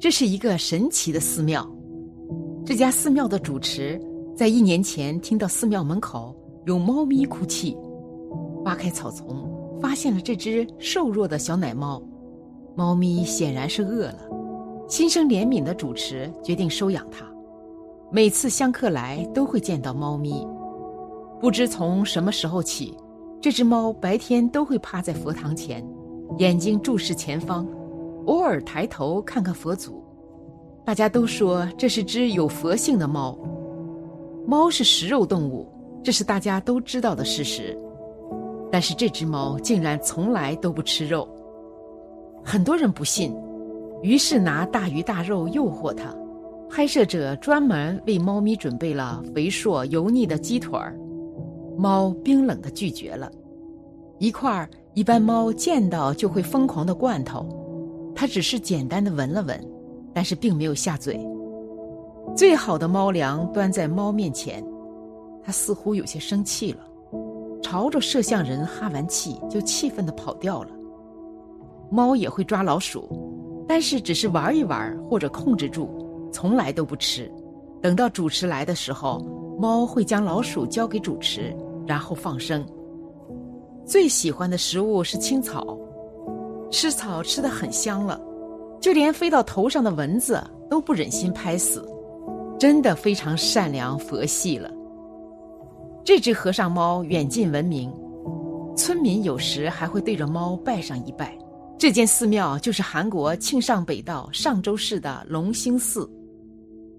这是一个神奇的寺庙。这家寺庙的主持在一年前听到寺庙门口有猫咪哭泣，挖开草丛，发现了这只瘦弱的小奶猫。猫咪显然是饿了，心生怜悯的主持决定收养它。每次香客来都会见到猫咪。不知从什么时候起，这只猫白天都会趴在佛堂前，眼睛注视前方。偶尔抬头看看佛祖，大家都说这是只有佛性的猫。猫是食肉动物，这是大家都知道的事实。但是这只猫竟然从来都不吃肉。很多人不信，于是拿大鱼大肉诱惑它。拍摄者专门为猫咪准备了肥硕油腻的鸡腿儿，猫冰冷的拒绝了。一块儿一般猫见到就会疯狂的罐头。他只是简单的闻了闻，但是并没有下嘴。最好的猫粮端在猫面前，他似乎有些生气了，朝着摄像人哈完气就气愤的跑掉了。猫也会抓老鼠，但是只是玩一玩或者控制住，从来都不吃。等到主持来的时候，猫会将老鼠交给主持，然后放生。最喜欢的食物是青草。吃草吃得很香了，就连飞到头上的蚊子都不忍心拍死，真的非常善良佛系了。这只和尚猫远近闻名，村民有时还会对着猫拜上一拜。这间寺庙就是韩国庆尚北道上州市的龙兴寺。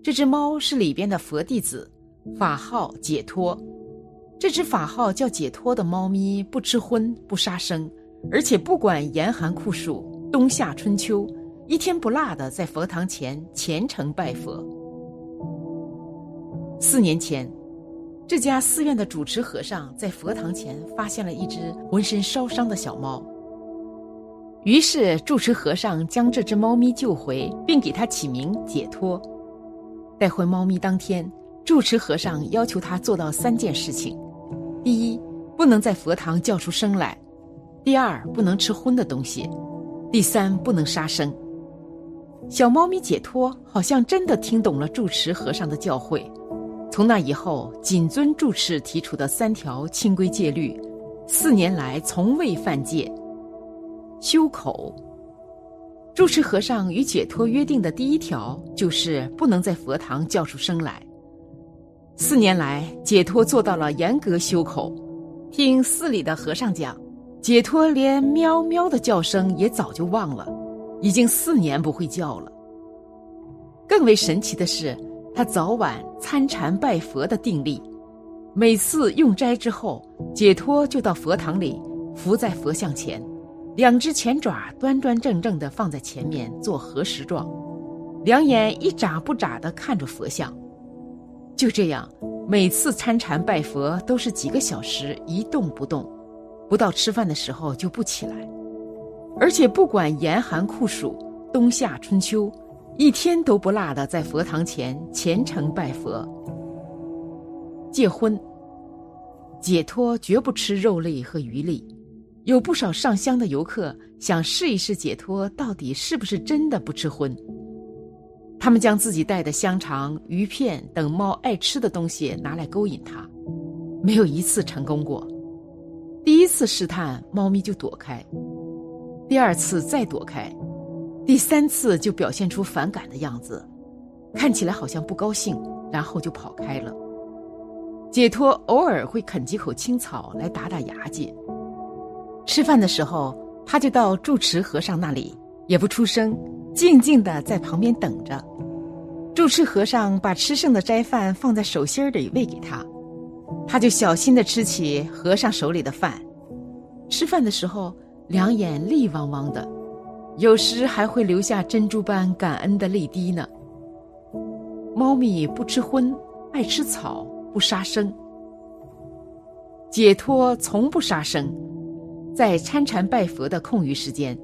这只猫是里边的佛弟子，法号解脱。这只法号叫解脱的猫咪不吃荤不杀生。而且不管严寒酷暑，冬夏春秋，一天不落的在佛堂前虔诚拜佛。四年前，这家寺院的主持和尚在佛堂前发现了一只浑身烧伤的小猫，于是住持和尚将这只猫咪救回，并给它起名解脱。带回猫咪当天，住持和尚要求他做到三件事情：第一，不能在佛堂叫出声来。第二，不能吃荤的东西；第三，不能杀生。小猫咪解脱，好像真的听懂了住持和尚的教诲。从那以后，谨遵住持提出的三条清规戒律，四年来从未犯戒。修口。住持和尚与解脱约定的第一条，就是不能在佛堂叫出声来。四年来，解脱做到了严格修口。听寺里的和尚讲。解脱连喵喵的叫声也早就忘了，已经四年不会叫了。更为神奇的是，他早晚参禅拜佛的定力，每次用斋之后，解脱就到佛堂里伏在佛像前，两只前爪端端正正的放在前面做合十状，两眼一眨不眨的看着佛像，就这样，每次参禅拜佛都是几个小时一动不动。不到吃饭的时候就不起来，而且不管严寒酷暑、冬夏春秋，一天都不落的在佛堂前虔诚拜佛。戒荤，解脱绝不吃肉类和鱼类。有不少上香的游客想试一试解脱到底是不是真的不吃荤，他们将自己带的香肠、鱼片等猫爱吃的东西拿来勾引它，没有一次成功过。第一次试探，猫咪就躲开；第二次再躲开；第三次就表现出反感的样子，看起来好像不高兴，然后就跑开了。解脱偶尔会啃几口青草来打打牙祭。吃饭的时候，他就到住持和尚那里，也不出声，静静的在旁边等着。住持和尚把吃剩的斋饭放在手心里喂给他。他就小心的吃起和尚手里的饭，吃饭的时候两眼泪汪汪的，有时还会流下珍珠般感恩的泪滴呢。猫咪不吃荤，爱吃草，不杀生。解脱从不杀生，在参禅拜佛的空余时间，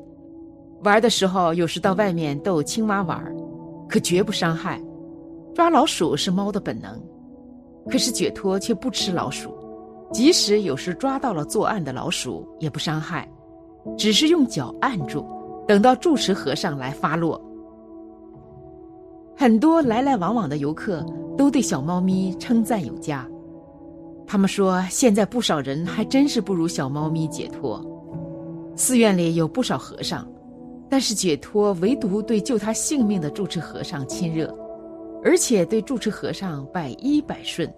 玩的时候有时到外面逗青蛙玩，可绝不伤害。抓老鼠是猫的本能。可是解脱却不吃老鼠，即使有时抓到了作案的老鼠，也不伤害，只是用脚按住，等到住持和尚来发落。很多来来往往的游客都对小猫咪称赞有加。他们说，现在不少人还真是不如小猫咪解脱。寺院里有不少和尚，但是解脱唯独对救他性命的住持和尚亲热，而且对住持和尚百依百顺。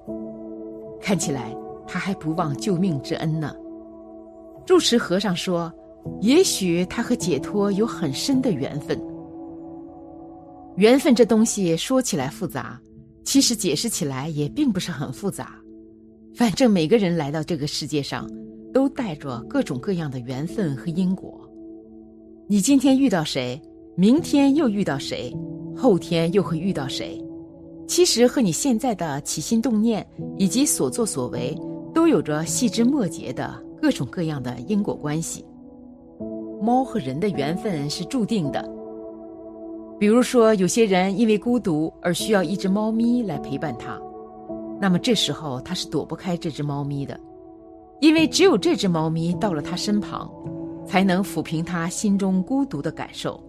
看起来他还不忘救命之恩呢。住持和尚说：“也许他和解脱有很深的缘分。缘分这东西说起来复杂，其实解释起来也并不是很复杂。”反正每个人来到这个世界上，都带着各种各样的缘分和因果。你今天遇到谁，明天又遇到谁，后天又会遇到谁，其实和你现在的起心动念以及所作所为，都有着细枝末节的各种各样的因果关系。猫和人的缘分是注定的。比如说，有些人因为孤独而需要一只猫咪来陪伴他。那么这时候他是躲不开这只猫咪的，因为只有这只猫咪到了他身旁，才能抚平他心中孤独的感受。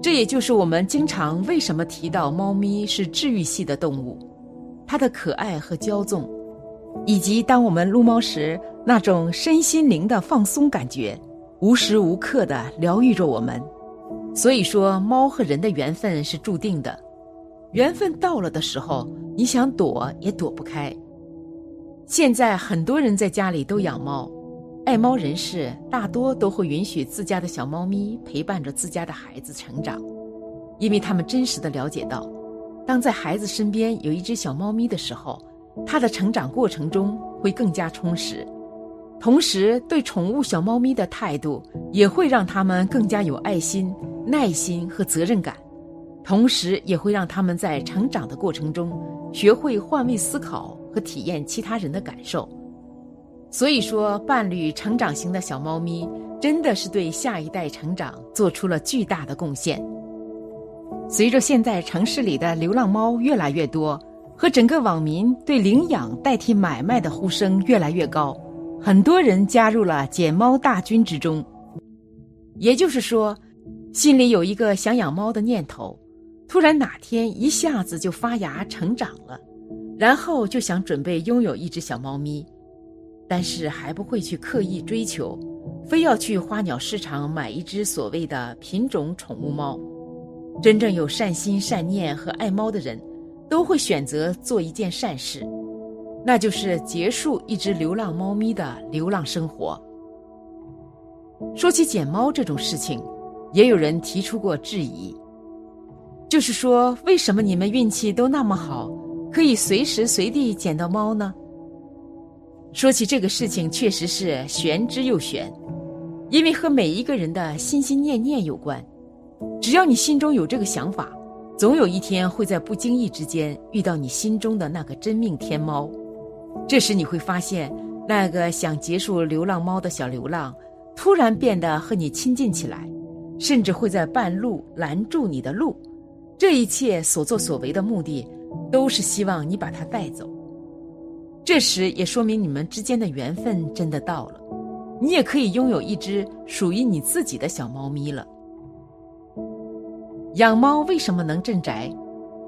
这也就是我们经常为什么提到猫咪是治愈系的动物，它的可爱和骄纵，以及当我们撸猫时那种身心灵的放松感觉，无时无刻的疗愈着我们。所以说，猫和人的缘分是注定的。缘分到了的时候，你想躲也躲不开。现在很多人在家里都养猫，爱猫人士大多都会允许自家的小猫咪陪伴着自家的孩子成长，因为他们真实的了解到，当在孩子身边有一只小猫咪的时候，它的成长过程中会更加充实，同时对宠物小猫咪的态度也会让他们更加有爱心、耐心和责任感。同时也会让他们在成长的过程中学会换位思考和体验其他人的感受。所以说，伴侣成长型的小猫咪真的是对下一代成长做出了巨大的贡献。随着现在城市里的流浪猫越来越多，和整个网民对领养代替买卖的呼声越来越高，很多人加入了捡猫大军之中。也就是说，心里有一个想养猫的念头。突然哪天一下子就发芽成长了，然后就想准备拥有一只小猫咪，但是还不会去刻意追求，非要去花鸟市场买一只所谓的品种宠物猫。真正有善心善念和爱猫的人，都会选择做一件善事，那就是结束一只流浪猫咪的流浪生活。说起捡猫这种事情，也有人提出过质疑。就是说，为什么你们运气都那么好，可以随时随地捡到猫呢？说起这个事情，确实是玄之又玄，因为和每一个人的心心念念有关。只要你心中有这个想法，总有一天会在不经意之间遇到你心中的那个真命天猫。这时你会发现，那个想结束流浪猫的小流浪，突然变得和你亲近起来，甚至会在半路拦住你的路。这一切所作所为的目的，都是希望你把它带走。这时也说明你们之间的缘分真的到了，你也可以拥有一只属于你自己的小猫咪了。养猫为什么能镇宅？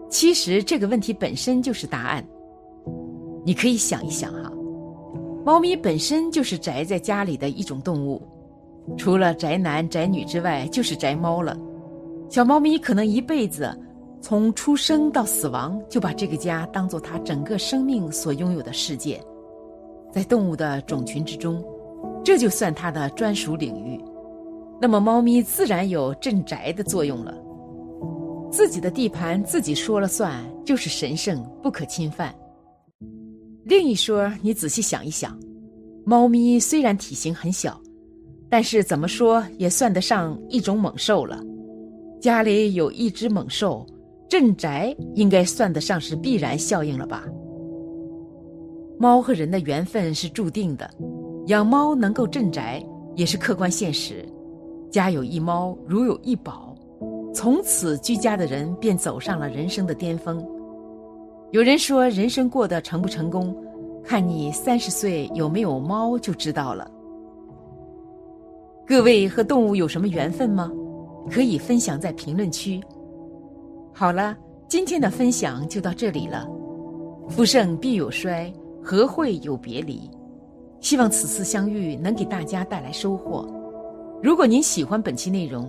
其实这个问题本身就是答案。你可以想一想哈，猫咪本身就是宅在家里的一种动物，除了宅男宅女之外，就是宅猫了。小猫咪可能一辈子，从出生到死亡，就把这个家当做它整个生命所拥有的世界。在动物的种群之中，这就算它的专属领域。那么，猫咪自然有镇宅的作用了。自己的地盘自己说了算，就是神圣不可侵犯。另一说，你仔细想一想，猫咪虽然体型很小，但是怎么说也算得上一种猛兽了。家里有一只猛兽，镇宅应该算得上是必然效应了吧？猫和人的缘分是注定的，养猫能够镇宅也是客观现实。家有一猫，如有一宝，从此居家的人便走上了人生的巅峰。有人说，人生过得成不成功，看你三十岁有没有猫就知道了。各位和动物有什么缘分吗？可以分享在评论区。好了，今天的分享就到这里了。福盛必有衰，和会有别离？希望此次相遇能给大家带来收获。如果您喜欢本期内容，